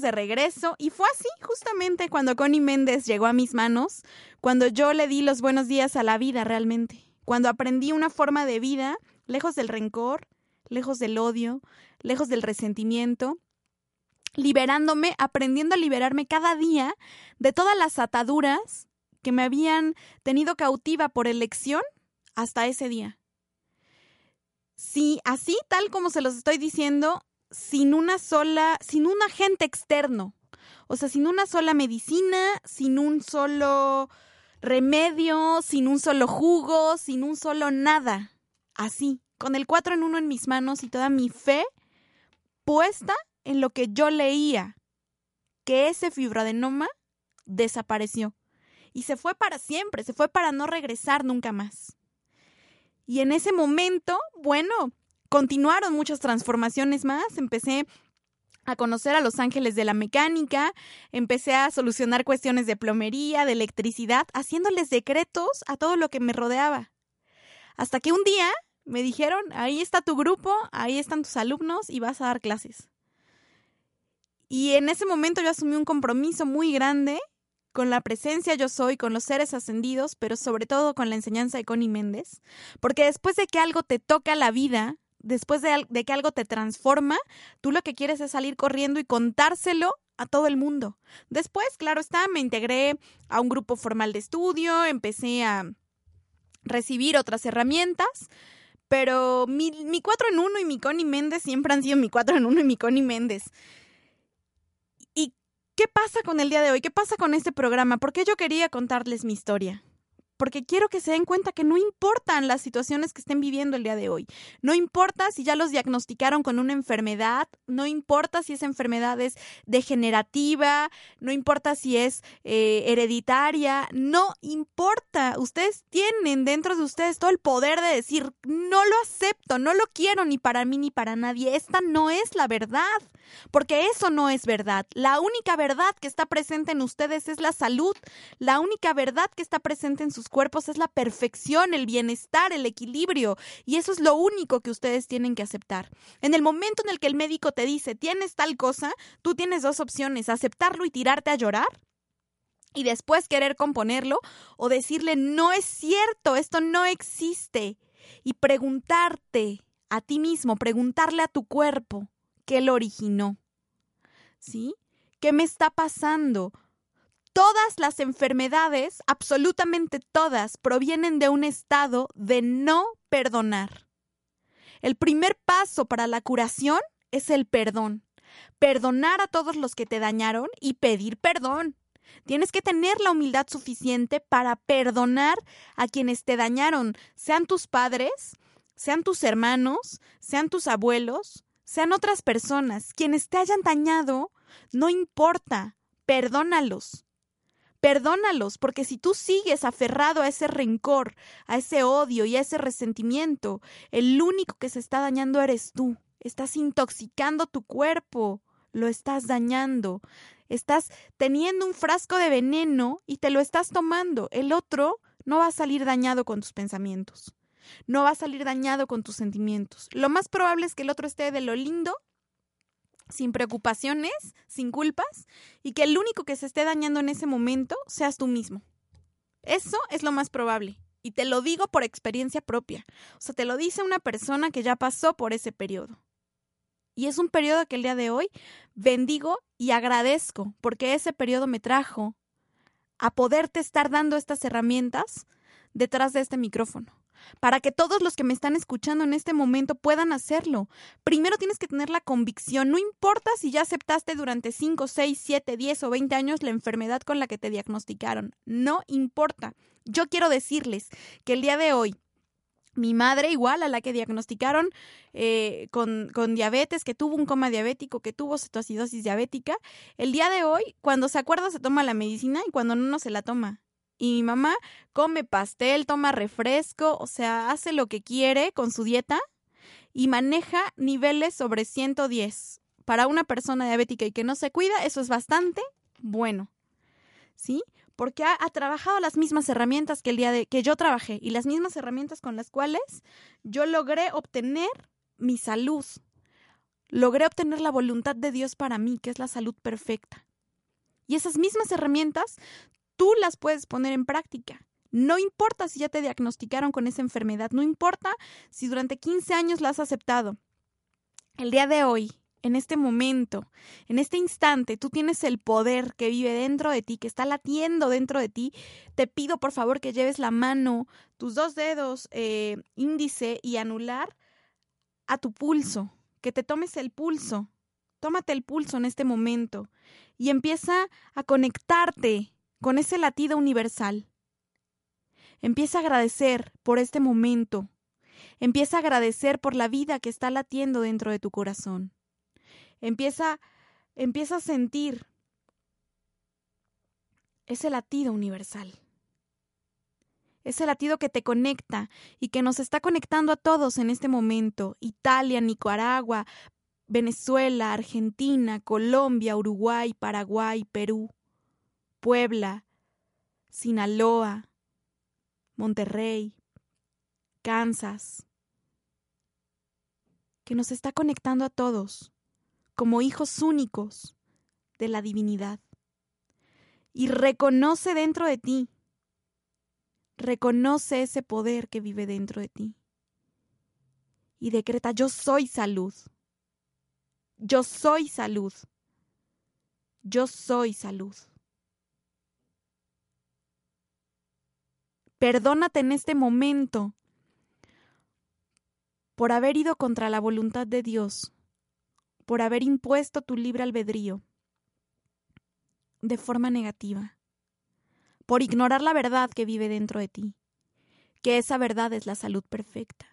De regreso. Y fue así, justamente, cuando Connie Méndez llegó a mis manos, cuando yo le di los buenos días a la vida realmente. Cuando aprendí una forma de vida lejos del rencor, lejos del odio, lejos del resentimiento, liberándome, aprendiendo a liberarme cada día de todas las ataduras que me habían tenido cautiva por elección hasta ese día. Sí, así tal como se los estoy diciendo, sin una sola, sin un agente externo. O sea, sin una sola medicina, sin un solo remedio, sin un solo jugo, sin un solo nada. Así, con el 4 en 1 en mis manos y toda mi fe puesta en lo que yo leía, que ese fibroadenoma desapareció. Y se fue para siempre, se fue para no regresar nunca más. Y en ese momento, bueno, continuaron muchas transformaciones más. Empecé a conocer a los ángeles de la mecánica, empecé a solucionar cuestiones de plomería, de electricidad, haciéndoles decretos a todo lo que me rodeaba. Hasta que un día me dijeron, ahí está tu grupo, ahí están tus alumnos y vas a dar clases. Y en ese momento yo asumí un compromiso muy grande con la presencia yo soy, con los seres ascendidos, pero sobre todo con la enseñanza de Connie Méndez, porque después de que algo te toca la vida, después de, que algo te transforma, tú lo que quieres es salir corriendo y contárselo a todo el mundo. Después, claro está, me integré a un grupo formal de estudio, empecé a recibir otras herramientas, pero mi, mi 4 en 1 y mi Connie Méndez siempre han sido mi 4 en 1 y mi Connie Méndez. ¿Y qué pasa con el día de hoy? ¿Qué pasa con este programa? ¿Por qué yo quería contarles mi historia? Porque quiero que se den cuenta que no importan las situaciones que estén viviendo el día de hoy. No importa si ya los diagnosticaron con una enfermedad, no importa si esa enfermedad es degenerativa, no importa si es eh, hereditaria, no importa. Ustedes tienen dentro de ustedes todo el poder de decir, no lo acepto, no lo quiero ni para mí ni para nadie. Esta no es la verdad, porque eso no es verdad. La única verdad que está presente en ustedes es la salud, la única verdad que está presente en sus cuerpos es la perfección, el bienestar, el equilibrio. Y eso es lo único que ustedes tienen que aceptar. En el momento en el que el médico te dice, tienes tal cosa, tú tienes dos opciones, aceptarlo y tirarte a llorar y después querer componerlo o decirle, no es cierto, esto no existe. Y preguntarte a ti mismo, preguntarle a tu cuerpo qué lo originó. ¿Sí? ¿Qué me está pasando? Todas las enfermedades, absolutamente todas, provienen de un estado de no perdonar. El primer paso para la curación es el perdón. Perdonar a todos los que te dañaron y pedir perdón. Tienes que tener la humildad suficiente para perdonar a quienes te dañaron, sean tus padres, sean tus hermanos, sean tus abuelos, sean otras personas. Quienes te hayan dañado, no importa, perdónalos. Perdónalos, porque si tú sigues aferrado a ese rencor, a ese odio y a ese resentimiento, el único que se está dañando eres tú. Estás intoxicando tu cuerpo, lo estás dañando. Estás teniendo un frasco de veneno y te lo estás tomando. El otro no va a salir dañado con tus pensamientos. No va a salir dañado con tus sentimientos. Lo más probable es que el otro esté de lo lindo sin preocupaciones, sin culpas, y que el único que se esté dañando en ese momento seas tú mismo. Eso es lo más probable. Y te lo digo por experiencia propia. O sea, te lo dice una persona que ya pasó por ese periodo. Y es un periodo que el día de hoy bendigo y agradezco, porque ese periodo me trajo a poderte estar dando estas herramientas detrás de este micrófono para que todos los que me están escuchando en este momento puedan hacerlo. Primero tienes que tener la convicción, no importa si ya aceptaste durante 5, 6, 7, 10 o 20 años la enfermedad con la que te diagnosticaron, no importa. Yo quiero decirles que el día de hoy mi madre, igual a la que diagnosticaron eh, con, con, diabetes, que tuvo un coma diabético, que tuvo cetoacidosis diabética, el día de hoy, cuando se acuerda, se toma la medicina y cuando no, no se la toma. Y mi mamá come pastel, toma refresco, o sea, hace lo que quiere con su dieta y maneja niveles sobre 110. Para una persona diabética y que no se cuida, eso es bastante bueno. ¿Sí? Porque ha, trabajado las mismas herramientas que el día de que yo trabajé y las mismas herramientas con las cuales yo logré obtener mi salud. Logré obtener la voluntad de Dios para mí, que es la salud perfecta. Y esas mismas herramientas tú las puedes poner en práctica. No importa si ya te diagnosticaron con esa enfermedad, no importa si durante 15 años la has aceptado. El día de hoy, en este momento, en este instante, tú tienes el poder que vive dentro de ti, que está latiendo dentro de ti. Te pido por favor que lleves la mano, tus dos dedos, eh, índice y anular, a tu pulso, que te tomes el pulso. Tómate el pulso en este momento y empieza a conectarte con ese latido universal. Empieza a agradecer por este momento. Empieza a agradecer por la vida que está latiendo dentro de tu corazón. Empieza, empieza a sentir ese latido universal. Ese latido que te conecta y que nos está conectando a todos en este momento. Italia, Nicaragua, Venezuela, Argentina, Colombia, Uruguay, Paraguay, Perú, Puebla, Sinaloa, Monterrey, Kansas, que nos está conectando a todos como hijos únicos de la divinidad. Y reconoce dentro de ti, reconoce ese poder que vive dentro de ti. Y decreta, yo soy salud. Yo soy salud. Yo soy salud. Perdónate en este momento por haber ido contra la voluntad de Dios, por haber impuesto tu libre albedrío de forma negativa, por ignorar la verdad que vive dentro de ti, que esa verdad es la salud perfecta,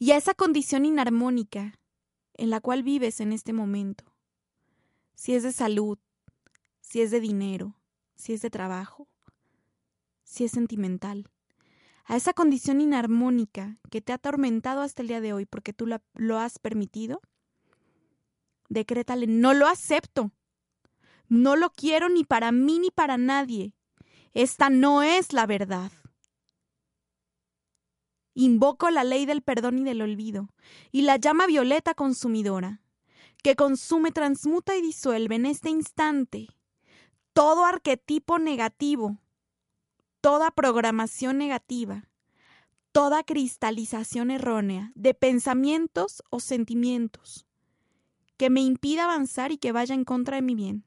y a esa condición inarmónica en la cual vives en este momento, si es de salud, si es de dinero, si es de trabajo, si es sentimental, a esa condición inarmónica que te ha atormentado hasta el día de hoy porque tú lo has permitido, decrétale, no lo acepto, no lo quiero ni para mí ni para nadie, esta no es la verdad. Invoco la ley del perdón y del olvido, y la llama violeta consumidora, que consume, transmuta y disuelve en este instante todo arquetipo negativo toda programación negativa, toda cristalización errónea de pensamientos o sentimientos que me impida avanzar y que vaya en contra de mi bien.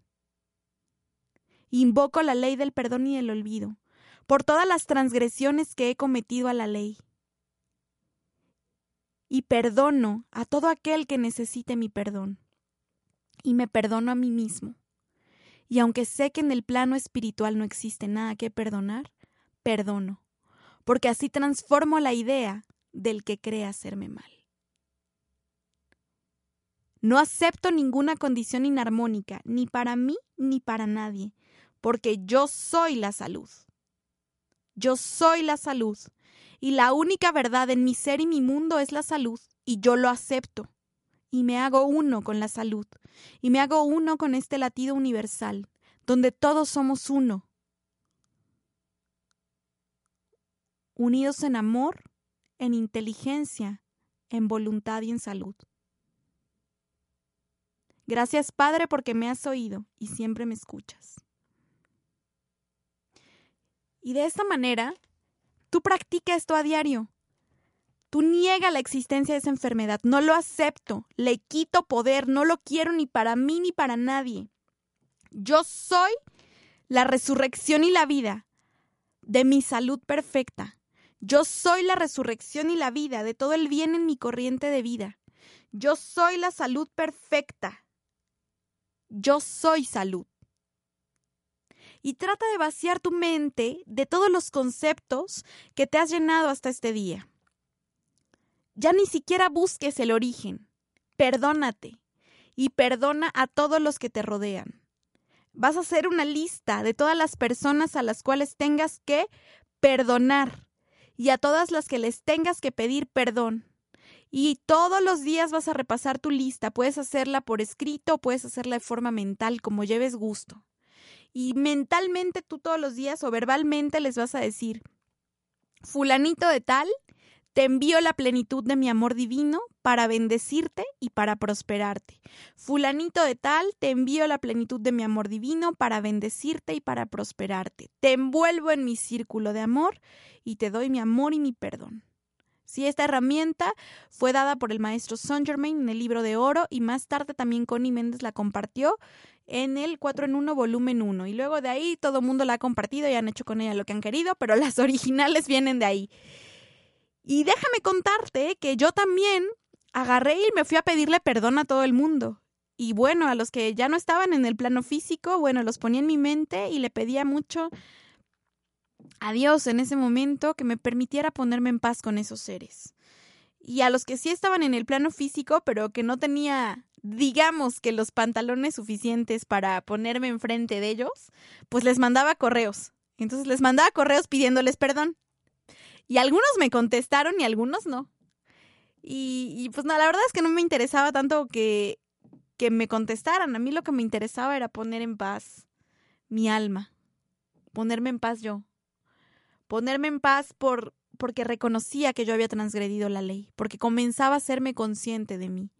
Invoco la ley del perdón y el olvido por todas las transgresiones que he cometido a la ley. Y perdono a todo aquel que necesite mi perdón. Y me perdono a mí mismo. Y aunque sé que en el plano espiritual no existe nada que perdonar, perdono, porque así transformo la idea del que cree hacerme mal. No acepto ninguna condición inarmónica, ni para mí ni para nadie, porque yo soy la salud. Yo soy la salud, y la única verdad en mi ser y mi mundo es la salud, y yo lo acepto, y me hago uno con la salud, y me hago uno con este latido universal, donde todos somos uno, unidos en amor, en inteligencia, en voluntad y en salud. Gracias Padre porque me has oído y siempre me escuchas. Y de esta manera, tú practica esto a diario. Tú niega la existencia de esa enfermedad. No lo acepto. Le quito poder. No lo quiero ni para mí ni para nadie. Yo soy la resurrección y la vida de mi salud perfecta. Yo soy la resurrección y la vida de todo el bien en mi corriente de vida. Yo soy la salud perfecta. Yo soy salud. Y trata de vaciar tu mente de todos los conceptos que te has llenado hasta este día. Ya ni siquiera busques el origen. Perdónate y perdona a todos los que te rodean. Vas a hacer una lista de todas las personas a las cuales tengas que perdonar y a todas las que les tengas que pedir perdón. Y todos los días vas a repasar tu lista. Puedes hacerla por escrito, puedes hacerla de forma mental, como lleves gusto. Y mentalmente tú todos los días o verbalmente les vas a decir, fulanito de tal, te envío la plenitud de mi amor divino para bendecirte y para prosperarte. Fulanito de tal, te envío la plenitud de mi amor divino para bendecirte y para prosperarte. Te envuelvo en mi círculo de amor y te doy mi amor y mi perdón. Sí, esta herramienta fue dada por el maestro Saint Germain en el libro de oro y más tarde también Connie Méndez la compartió en el 4 en 1 volumen 1 y luego de ahí todo el mundo la ha compartido y han hecho con ella lo que han querido, pero las originales vienen de ahí. Y déjame contarte que yo también agarré y me fui a pedirle perdón a todo el mundo. Y bueno, a los que ya no estaban en el plano físico, bueno, los ponía en mi mente y le pedía mucho a Dios en ese momento que me permitiera ponerme en paz con esos seres. Y a los que sí estaban en el plano físico, pero que no tenía, digamos que los pantalones suficientes para ponerme enfrente de ellos, pues les mandaba correos. Entonces les mandaba correos pidiéndoles perdón. Y algunos me contestaron y algunos no. Y, pues no, la verdad es que no me interesaba tanto que que me contestaran. A mí lo que me interesaba era poner en paz mi alma, ponerme en paz yo, ponerme en paz por porque reconocía que yo había transgredido la ley, porque comenzaba a serme consciente de mí,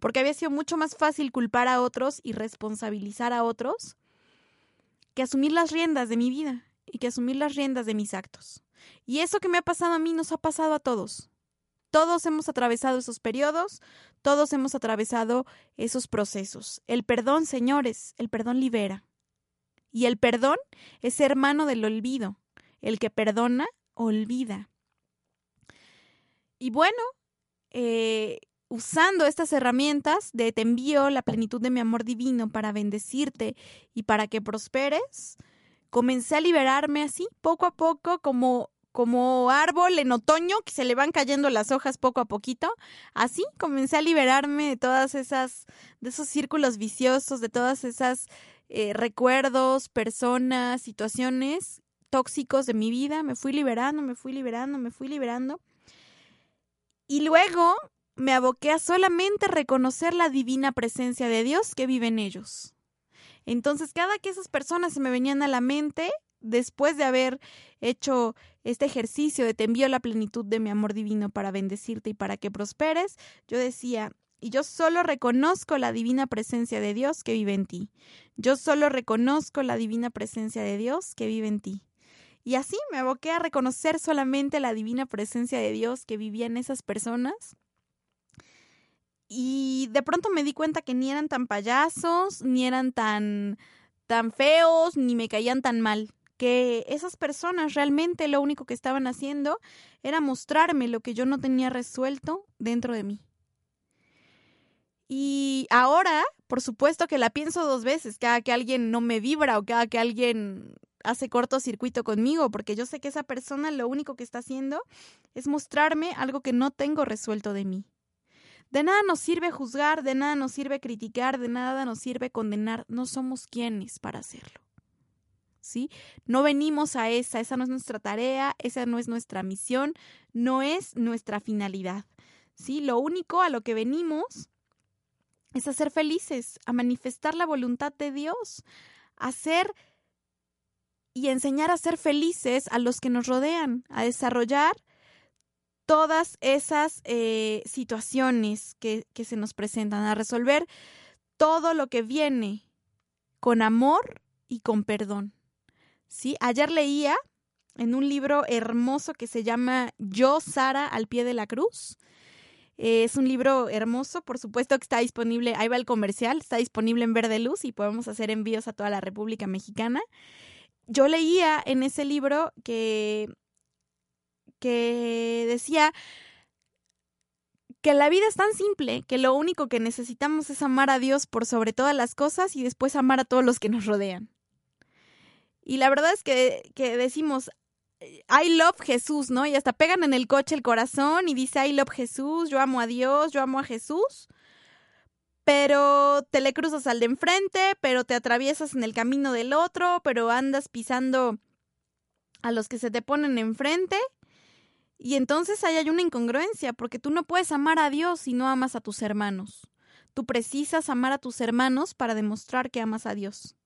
porque había sido mucho más fácil culpar a otros y responsabilizar a otros que asumir las riendas de mi vida y que asumir las riendas de mis actos. Y eso que me ha pasado a mí nos ha pasado a todos. Todos hemos atravesado esos periodos, todos hemos atravesado esos procesos. El perdón, señores, el perdón libera. Y el perdón es hermano del olvido. El que perdona, olvida. Y bueno, eh, usando estas herramientas de te envío la plenitud de mi amor divino para bendecirte y para que prosperes, comencé a liberarme así, poco a poco, como como árbol en otoño que se le van cayendo las hojas poco a poquito. Así comencé a liberarme de todas esas, de esos círculos viciosos, de todas esas eh, recuerdos, personas, situaciones tóxicos de mi vida. Me fui liberando, me fui liberando, me fui liberando. Y luego me aboqué a solamente reconocer la divina presencia de Dios que vive en ellos. Entonces, cada que esas personas se me venían a la mente, después de haber hecho este ejercicio de te envío la plenitud de mi amor divino para bendecirte y para que prosperes, yo decía, y yo solo reconozco la divina presencia de Dios que vive en ti. Yo solo reconozco la divina presencia de Dios que vive en ti. Y así me aboqué a reconocer solamente la divina presencia de Dios que vivía en esas personas. Y de pronto me di cuenta que ni eran tan payasos, ni eran tan tan feos, ni me caían tan mal que esas personas realmente lo único que estaban haciendo era mostrarme lo que yo no tenía resuelto dentro de mí. Y ahora, por supuesto que la pienso dos veces, cada que alguien no me vibra o cada que alguien hace cortocircuito conmigo, porque yo sé que esa persona lo único que está haciendo es mostrarme algo que no tengo resuelto de mí. De nada nos sirve juzgar, de nada nos sirve criticar, de nada nos sirve condenar, no somos quienes para hacerlo. ¿sí? No venimos a esa, esa no es nuestra tarea, esa no es nuestra misión, no es nuestra finalidad, ¿sí? Lo único a lo que venimos es a ser felices, a manifestar la voluntad de Dios, a ser y enseñar a ser felices a los que nos rodean, a desarrollar todas esas eh, situaciones que, se nos presentan, a resolver todo lo que viene con amor y con perdón. ¿sí? Ayer leía en un libro hermoso que se llama Yo, Sara, al pie de la cruz. es un libro hermoso, por supuesto que está disponible, ahí va el comercial, está disponible en Verde Luz y podemos hacer envíos a toda la República Mexicana. Yo leía en ese libro que, que decía que la vida es tan simple que lo único que necesitamos es amar a Dios por sobre todas las cosas y después amar a todos los que nos rodean. Y la verdad es que, que decimos, I love Jesús, ¿no? Y hasta pegan en el coche el corazón y dice I love Jesús, yo amo a Dios, yo amo a Jesús. Pero te le cruzas al de enfrente, pero te atraviesas en el camino del otro, pero andas pisando a los que se te ponen enfrente. Y entonces ahí hay una incongruencia, porque tú no puedes amar a Dios si no amas a tus hermanos. Tú precisas amar a tus hermanos para demostrar que amas a Dios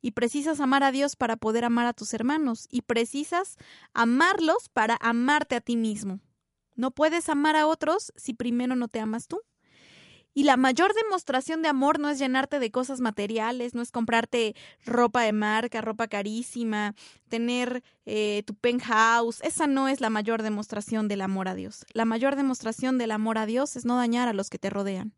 y precisas amar a Dios para poder amar a tus hermanos y precisas amarlos para amarte a ti mismo. No puedes amar a otros si primero no te amas tú. Y la mayor demostración de amor no es llenarte de cosas materiales, no es comprarte ropa de marca, ropa carísima, tener eh, tu penthouse. Esa no es la mayor demostración del amor a Dios. La mayor demostración del amor a Dios es no dañar a los que te rodean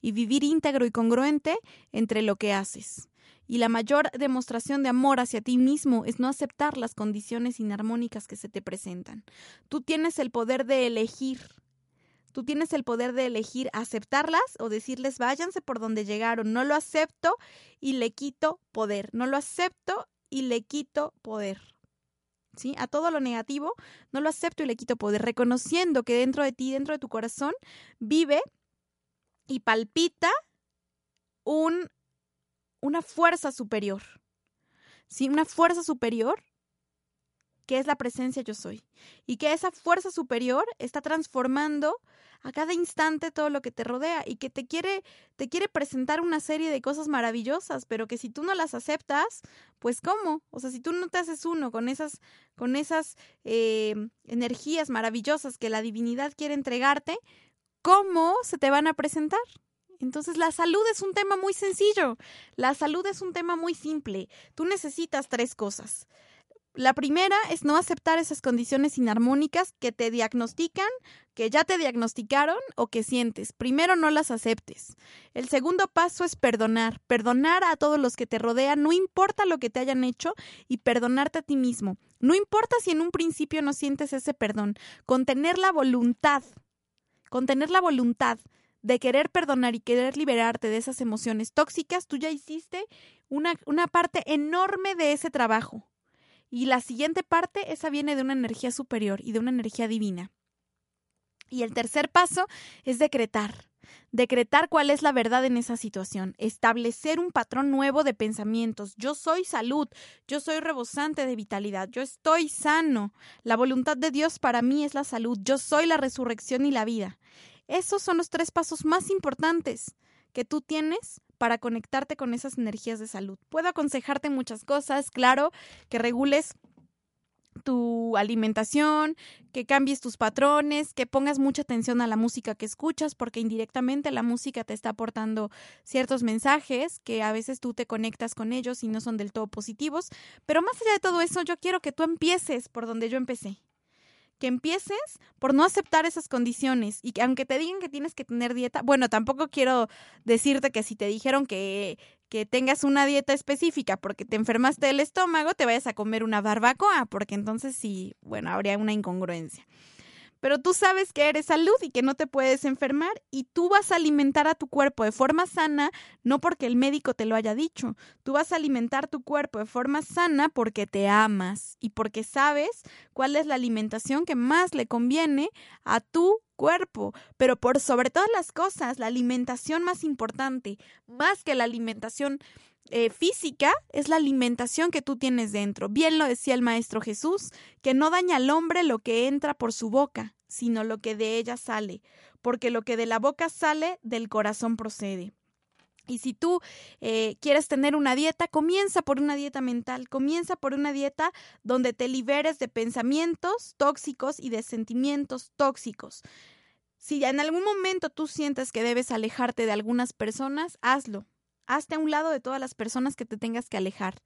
y vivir íntegro y congruente entre lo que haces. Y la mayor demostración de amor hacia ti mismo es no aceptar las condiciones inarmónicas que se te presentan. Tú tienes el poder de elegir. Tú tienes el poder de elegir aceptarlas o decirles váyanse por donde llegaron. No lo acepto y le quito poder. No lo acepto y le quito poder. ¿Sí? A todo lo negativo, no lo acepto y le quito poder, reconociendo que dentro de ti, dentro de tu corazón, vive y palpita un, una fuerza superior. ¿Sí? Una fuerza superior que es la presencia yo soy. Y que esa fuerza superior está transformando a cada instante todo lo que te rodea y que te quiere, te quiere presentar una serie de cosas maravillosas, pero que si tú no las aceptas, pues ¿cómo? O sea, si tú no te haces uno con esas, con esas eh, energías maravillosas que la divinidad quiere entregarte, ¿cómo se te van a presentar? Entonces la salud es un tema muy sencillo, la salud es un tema muy simple. Tú necesitas tres cosas. La primera es no aceptar esas condiciones inarmónicas que te diagnostican, que ya te diagnosticaron o que sientes. Primero no las aceptes. El segundo paso es perdonar. Perdonar a todos los que te rodean, no importa lo que te hayan hecho, y perdonarte a ti mismo. No importa si en un principio no sientes ese perdón. Contener la voluntad, contener la voluntad de querer perdonar y querer liberarte de esas emociones tóxicas, tú ya hiciste una, una parte enorme de ese trabajo. Y la siguiente parte, esa viene de una energía superior y de una energía divina. Y el tercer paso es decretar. Decretar cuál es la verdad en esa situación, establecer un patrón nuevo de pensamientos. Yo soy salud, yo soy rebosante de vitalidad, yo estoy sano. La voluntad de Dios para mí es la salud, yo soy la resurrección y la vida. Esos son los tres pasos más importantes que tú tienes para conectarte con esas energías de salud. Puedo aconsejarte muchas cosas, claro, que regules tu alimentación, que cambies tus patrones, que pongas mucha atención a la música que escuchas, porque indirectamente la música te está aportando ciertos mensajes que a veces tú te conectas con ellos y no son del todo positivos. Pero más allá de todo eso, yo quiero que tú empieces por donde yo empecé que empieces por no aceptar esas condiciones y que aunque te digan que tienes que tener dieta, bueno, tampoco quiero decirte que si te dijeron que, que tengas una dieta específica porque te enfermaste del estómago, te vayas a comer una barbacoa, porque entonces sí, bueno, habría una incongruencia pero tú sabes que eres salud y que no te puedes enfermar y tú vas a alimentar a tu cuerpo de forma sana, no porque el médico te lo haya dicho, tú vas a alimentar tu cuerpo de forma sana porque te amas y porque sabes cuál es la alimentación que más le conviene a tu cuerpo, pero por sobre todas las cosas, la alimentación más importante, más que la alimentación eh, física es la alimentación que tú tienes dentro. Bien lo decía el Maestro Jesús, que no daña al hombre lo que entra por su boca, sino lo que de ella sale, porque lo que de la boca sale, del corazón procede. Y si tú eh, quieres tener una dieta, comienza por una dieta mental, comienza por una dieta donde te liberes de pensamientos tóxicos y de sentimientos tóxicos. Si en algún momento tú sientes que debes alejarte de algunas personas, hazlo, Hazte a un lado de todas las personas que te tengas que alejar.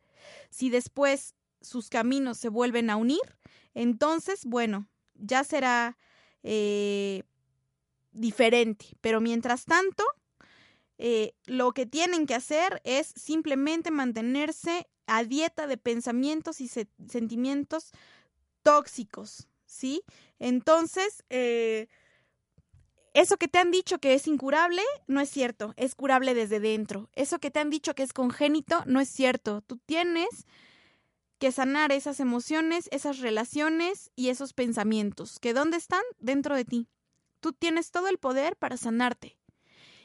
Si después sus caminos se vuelven a unir, entonces, bueno, ya será eh, diferente. Pero mientras tanto, eh, lo que tienen que hacer es simplemente mantenerse a dieta de pensamientos y sentimientos tóxicos, ¿sí? Entonces, eh, eso que te han dicho que es incurable, no es cierto, es curable desde dentro. Eso que te han dicho que es congénito, no es cierto. Tú tienes que sanar esas emociones, esas relaciones y esos pensamientos, que dónde están dentro de ti. Tú tienes todo el poder para sanarte.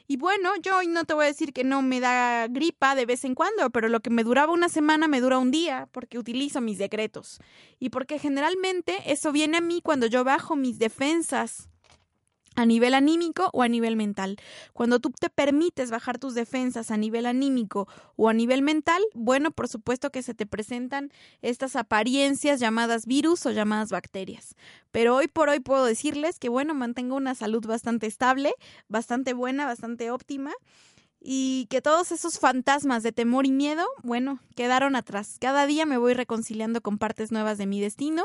Y bueno, yo hoy no te voy a decir que no me da gripa de vez en cuando, pero lo que me duraba una semana me dura un día porque utilizo mis decretos. Y porque generalmente eso viene a mí cuando yo bajo mis defensas a nivel anímico o a nivel mental. Cuando tú te permites bajar tus defensas a nivel anímico o a nivel mental, bueno, por supuesto que se te presentan estas apariencias llamadas virus o llamadas bacterias. Pero hoy por hoy puedo decirles que, bueno, mantengo una salud bastante estable, bastante buena, bastante óptima y que todos esos fantasmas de temor y miedo, bueno, quedaron atrás. Cada día me voy reconciliando con partes nuevas de mi destino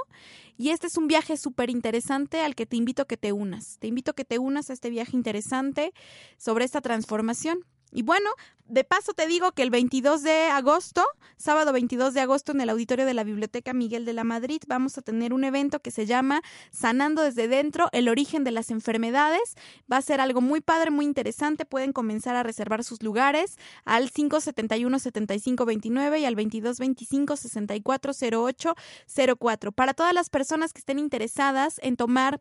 y este es un viaje súper interesante al que te invito a que te unas. Te invito a que te unas a este viaje interesante sobre esta transformación. Y bueno, de paso te digo que el 22 de agosto, sábado 22 de agosto, en el auditorio de la Biblioteca Miguel de la Madrid, vamos a tener un evento que se llama Sanando desde dentro, el origen de las enfermedades. Va a ser algo muy padre, muy interesante. Pueden comenzar a reservar sus lugares al 571-7529 y al 2225-640804. Para todas las personas que estén interesadas en tomar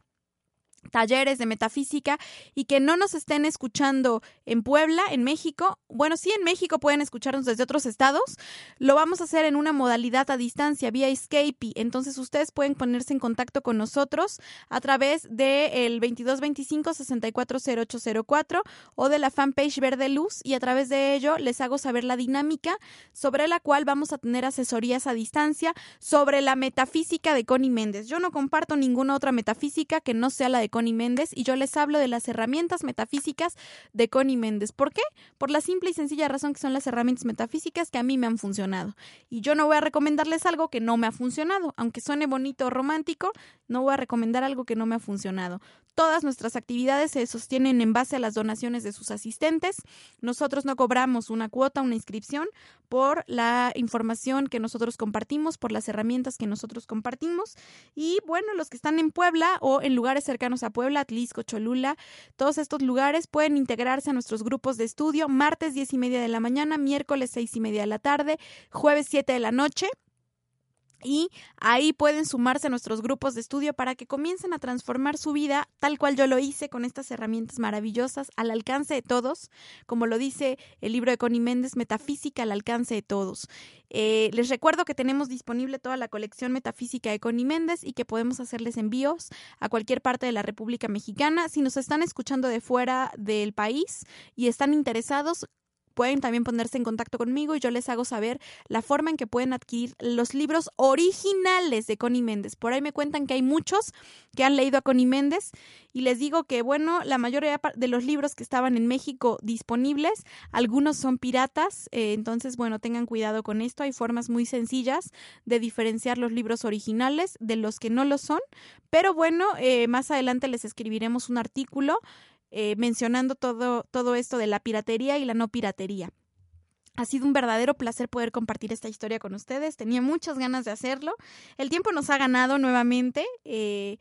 talleres de metafísica y que no nos estén escuchando en Puebla, en México, bueno, sí en México pueden escucharnos desde otros estados, lo vamos a hacer en una modalidad a distancia vía Skype, entonces ustedes pueden ponerse en contacto con nosotros a través del 2225-640804 o de la fanpage Verde Luz. Y a través de ello les hago saber la dinámica sobre la cual vamos a tener asesorías a distancia sobre la metafísica de Connie Méndez. Yo no comparto ninguna otra metafísica que no sea la de Connie Méndez y yo les hablo de las herramientas metafísicas de Connie Méndez. ¿Por qué? Por la simple y sencilla razón que son las herramientas metafísicas que a mí me han funcionado. Y yo no voy a recomendarles algo que no me ha funcionado. Aunque suene bonito o romántico, no voy a recomendar algo que no me ha funcionado. Todas nuestras actividades se sostienen en base a las donaciones de sus asistentes. Nosotros no cobramos una cuota, una inscripción por la información que nosotros compartimos, por las herramientas que nosotros compartimos. Y bueno, los que están en Puebla o en lugares cercanos a Puebla, Atlisco, Cholula, todos estos lugares pueden integrarse a nuestros grupos de estudio martes 10 y media de la mañana, miércoles 6 y media de la tarde, jueves 7 de la noche y ahí pueden sumarse a nuestros grupos de estudio para que comiencen a transformar su vida tal cual yo lo hice con estas herramientas maravillosas al alcance de todos, como lo dice el libro de Connie Méndez, Metafísica al alcance de todos. Eh, les recuerdo que tenemos disponible toda la colección metafísica de Connie Méndez y que podemos hacerles envíos a cualquier parte de la República Mexicana. Si nos están escuchando de fuera del país y están interesados, pueden también ponerse en contacto conmigo y yo les hago saber la forma en que pueden adquirir los libros originales de Connie Méndez. Por ahí me cuentan que hay muchos que han leído a Connie Méndez y les digo que, bueno, la mayoría de los libros que estaban en México disponibles, algunos son piratas, eh, entonces, bueno, tengan cuidado con esto. Hay formas muy sencillas de diferenciar los libros originales de los que no lo son, pero bueno, eh, más adelante les escribiremos un artículo eh, mencionando todo, todo esto de la piratería y la no piratería. Ha sido un verdadero placer poder compartir esta historia con ustedes. Tenía muchas ganas de hacerlo. El tiempo nos ha ganado nuevamente. Eh,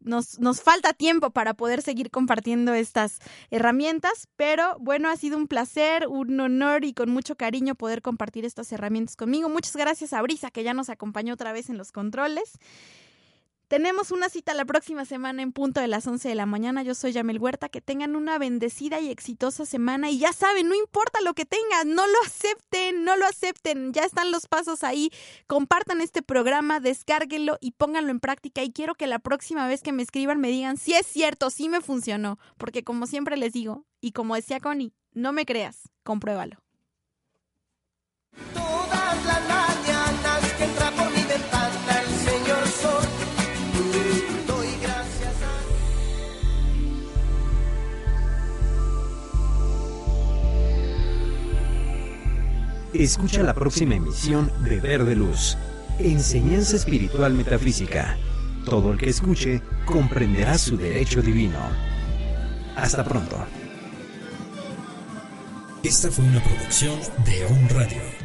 nos, nos, falta tiempo para poder seguir compartiendo estas herramientas, pero bueno, ha sido un placer, un honor y con mucho cariño poder compartir estas herramientas conmigo. Muchas gracias a Brisa, que ya nos acompañó otra vez en los controles. Tenemos una cita la próxima semana en punto de las 11 de la mañana. Yo soy Yamel Huerta. Que tengan una bendecida y exitosa semana. Y ya saben, no importa lo que tengan, no lo acepten, no lo acepten. Ya están los pasos ahí. Compartan este programa, descárguenlo y pónganlo en práctica. Y quiero que la próxima vez que me escriban me digan si es cierto, si me funcionó. Porque como siempre les digo, y como decía Connie, no me creas, compruébalo. Escucha la próxima emisión de Verde Luz, Enseñanza Espiritual Metafísica. Todo el que escuche comprenderá su derecho divino. Hasta pronto. Esta fue una producción de On Radio.